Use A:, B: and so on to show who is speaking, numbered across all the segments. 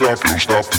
A: stop, don't stop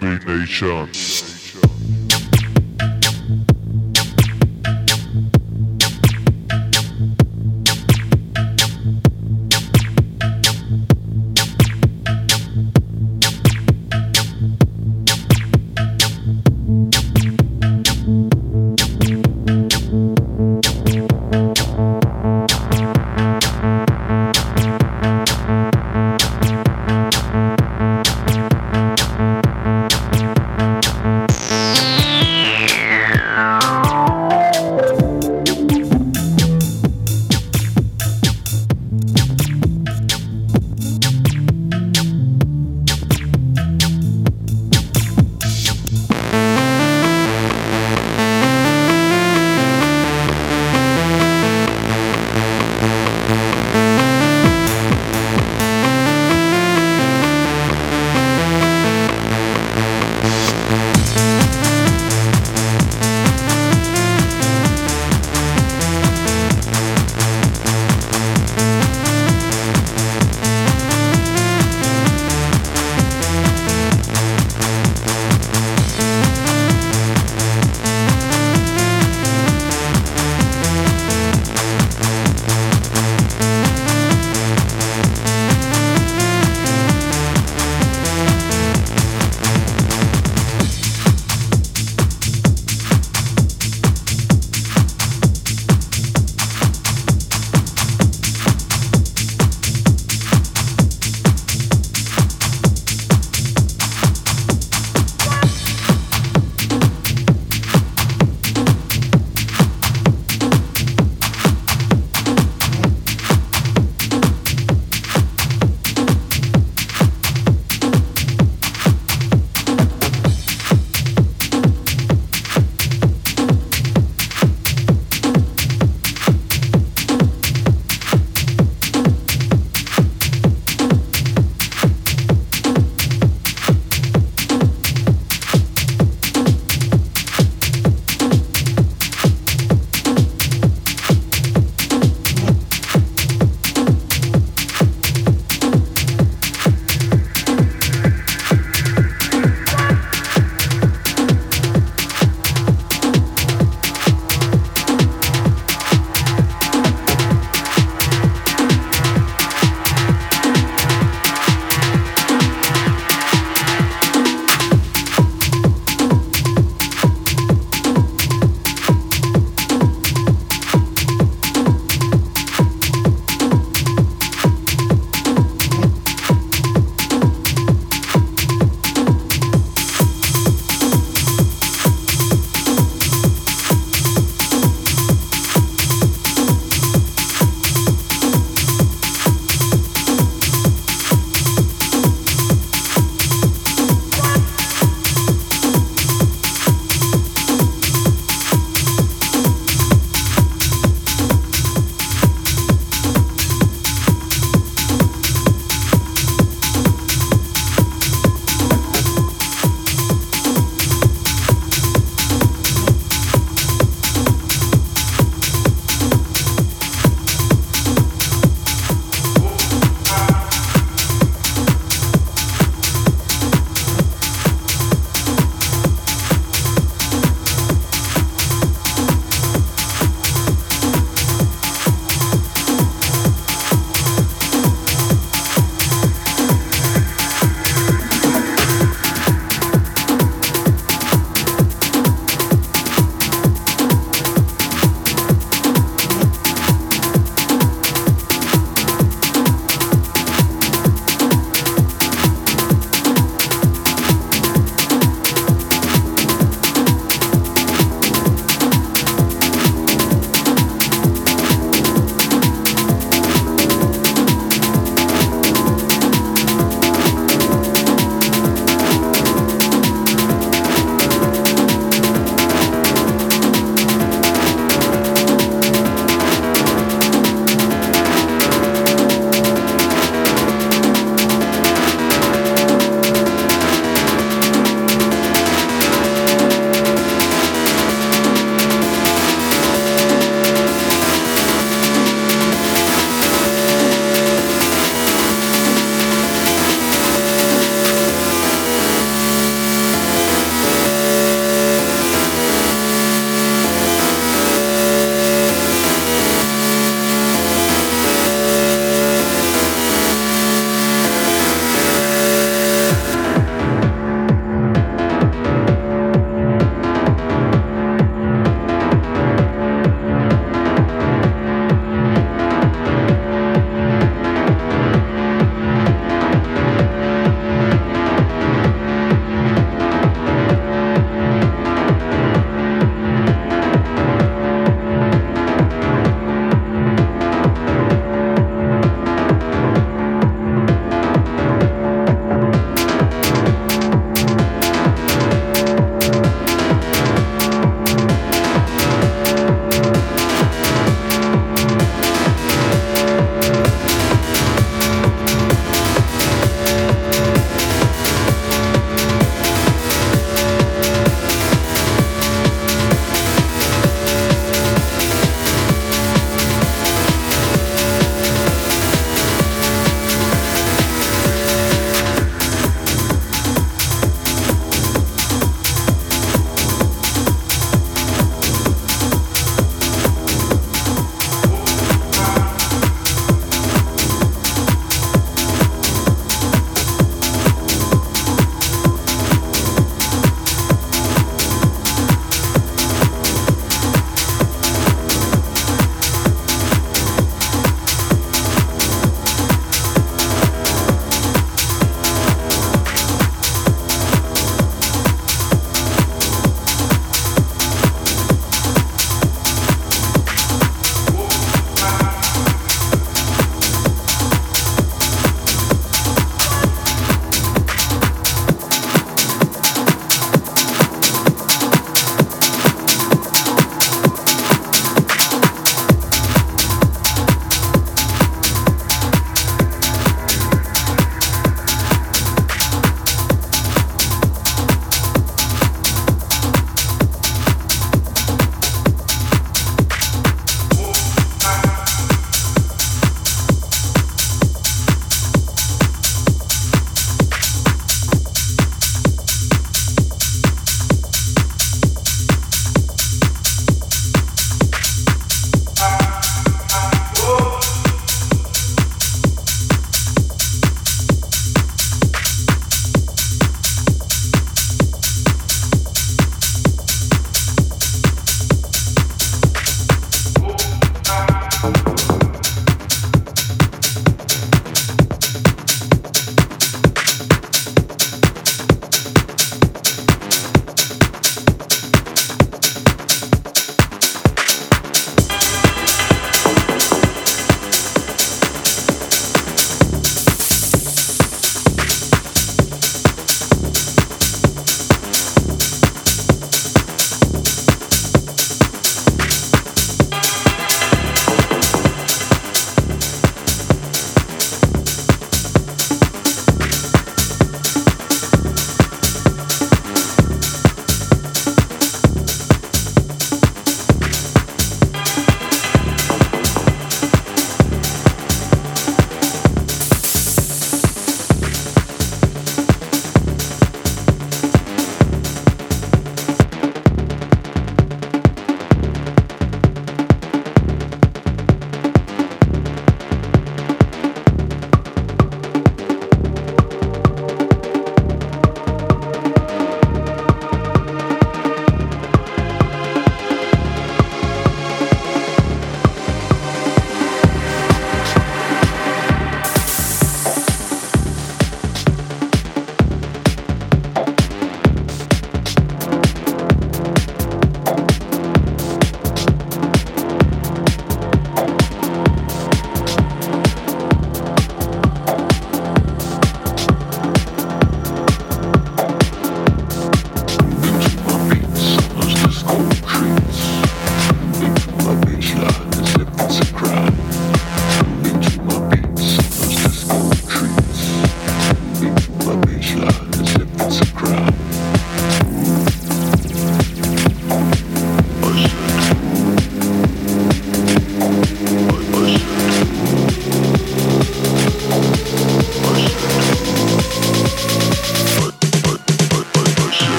A: Beat Nation.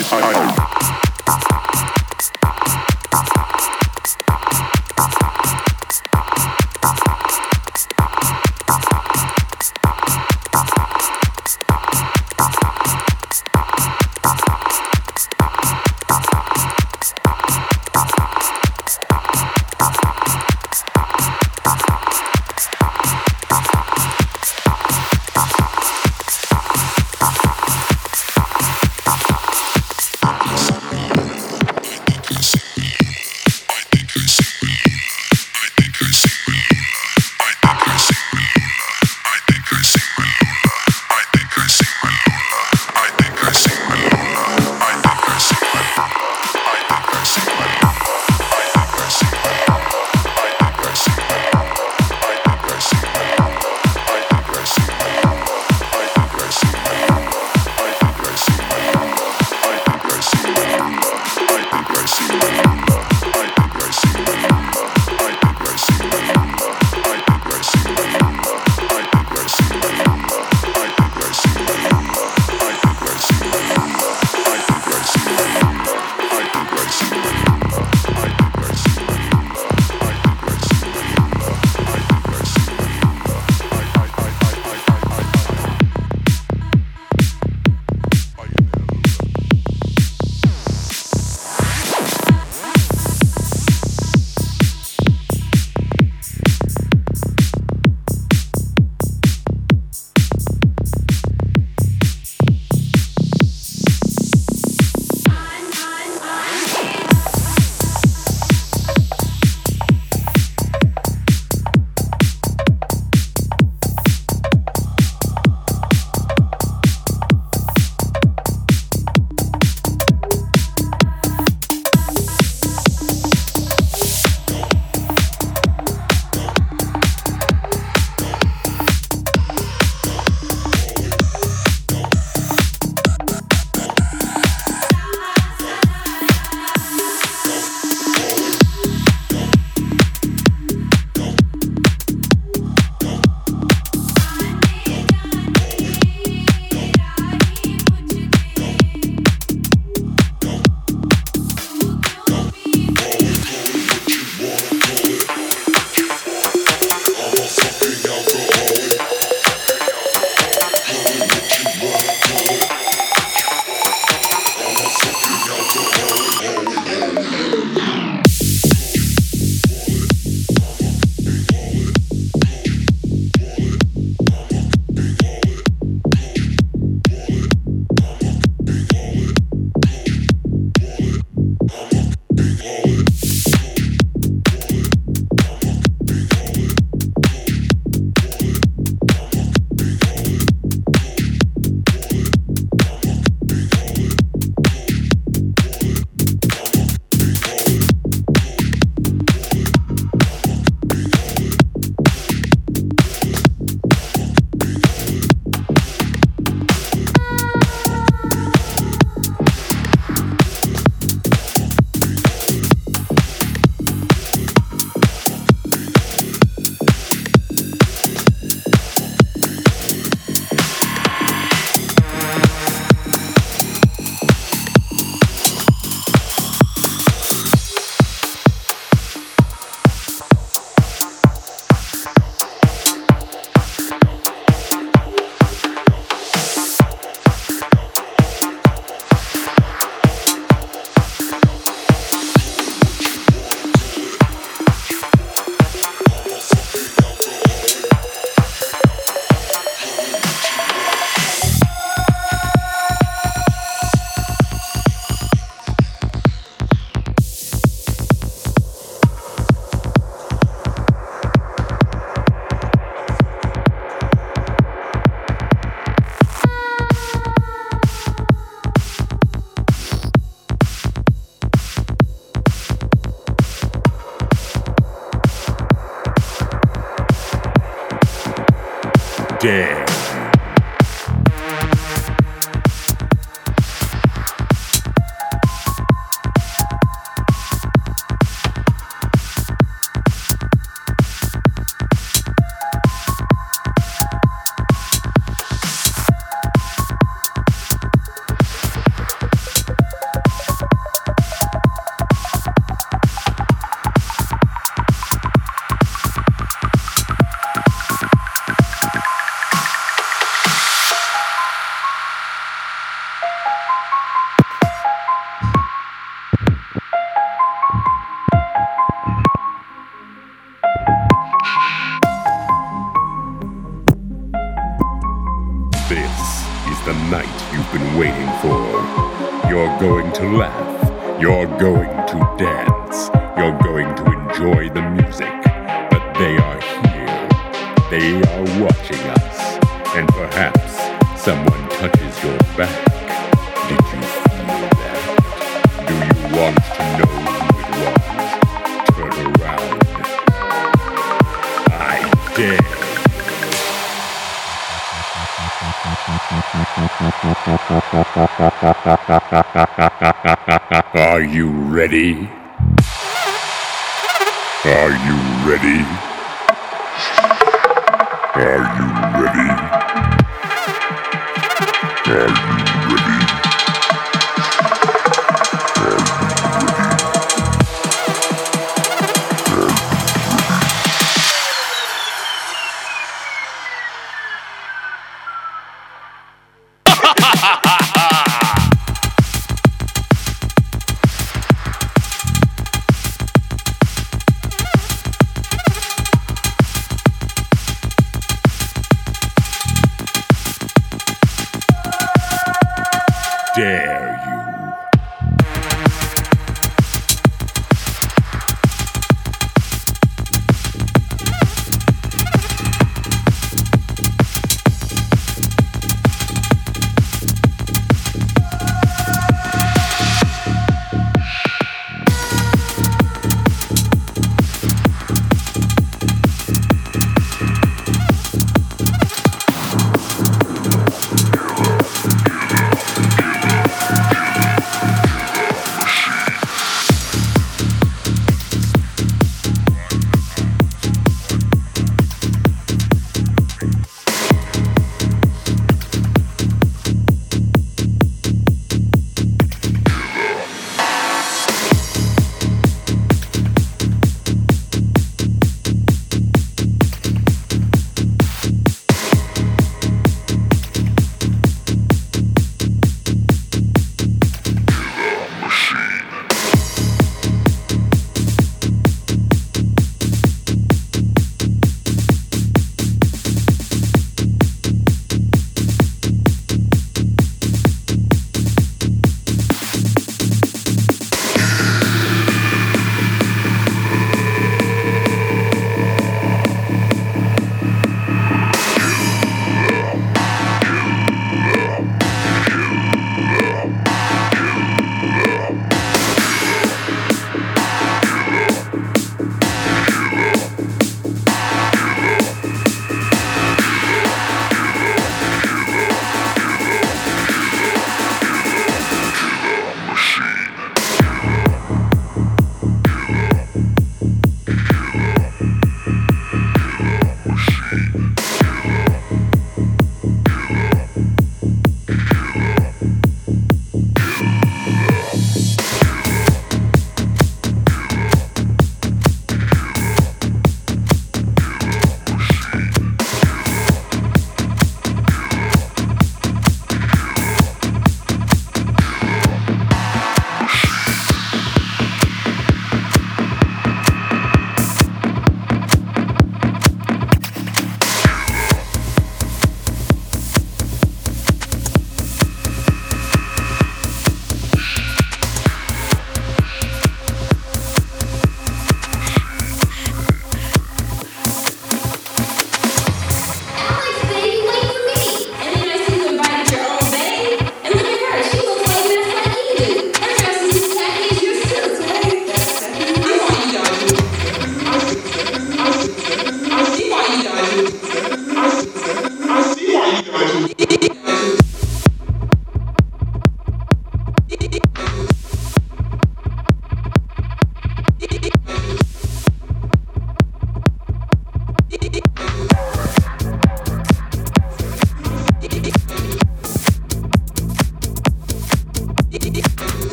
B: I, I,
C: I.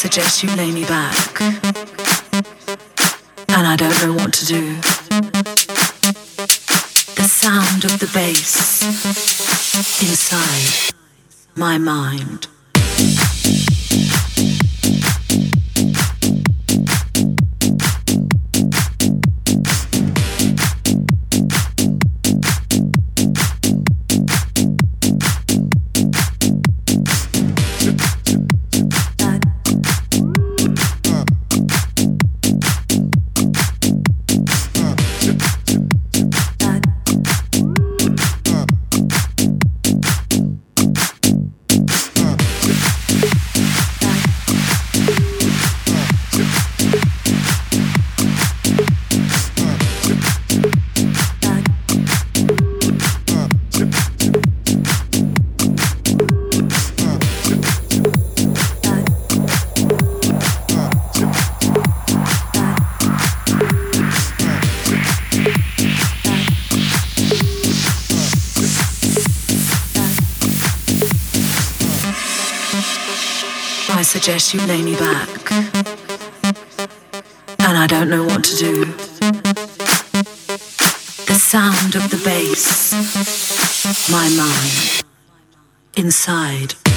D: suggest you lay me back. And I don't know what to do. The sound of the bass inside my mind. Suggest you lay me back. And I don't know what to do. The sound of the bass, my mind, inside.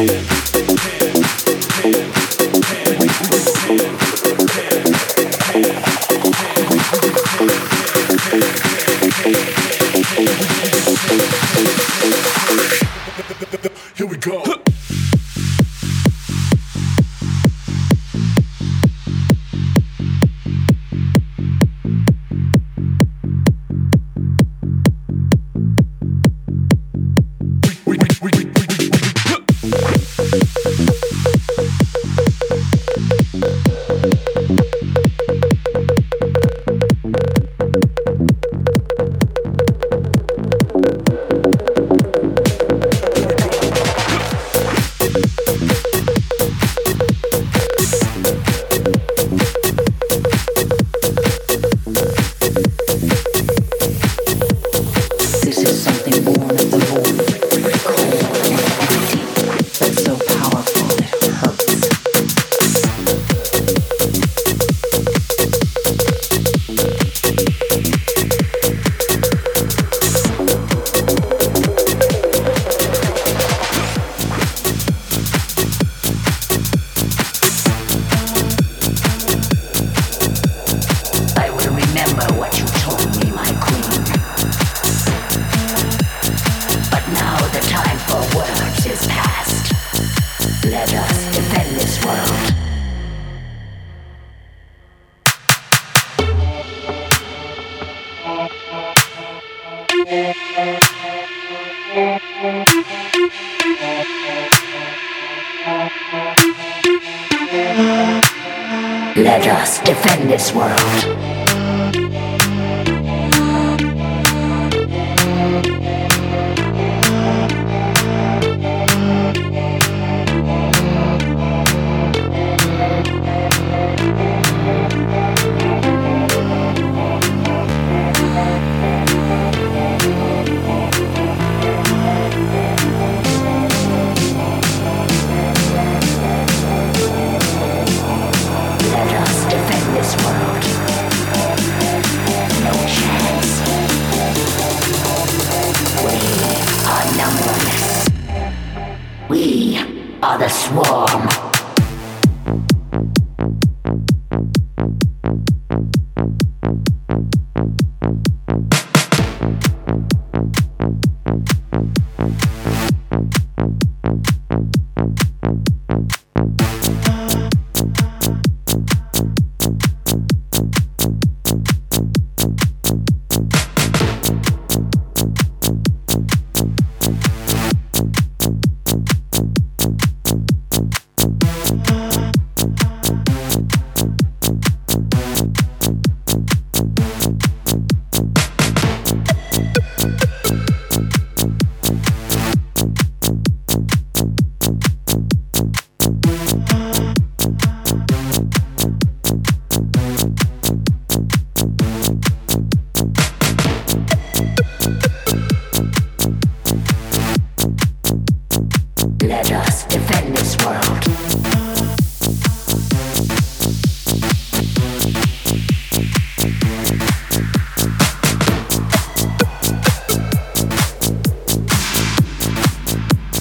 E: Can,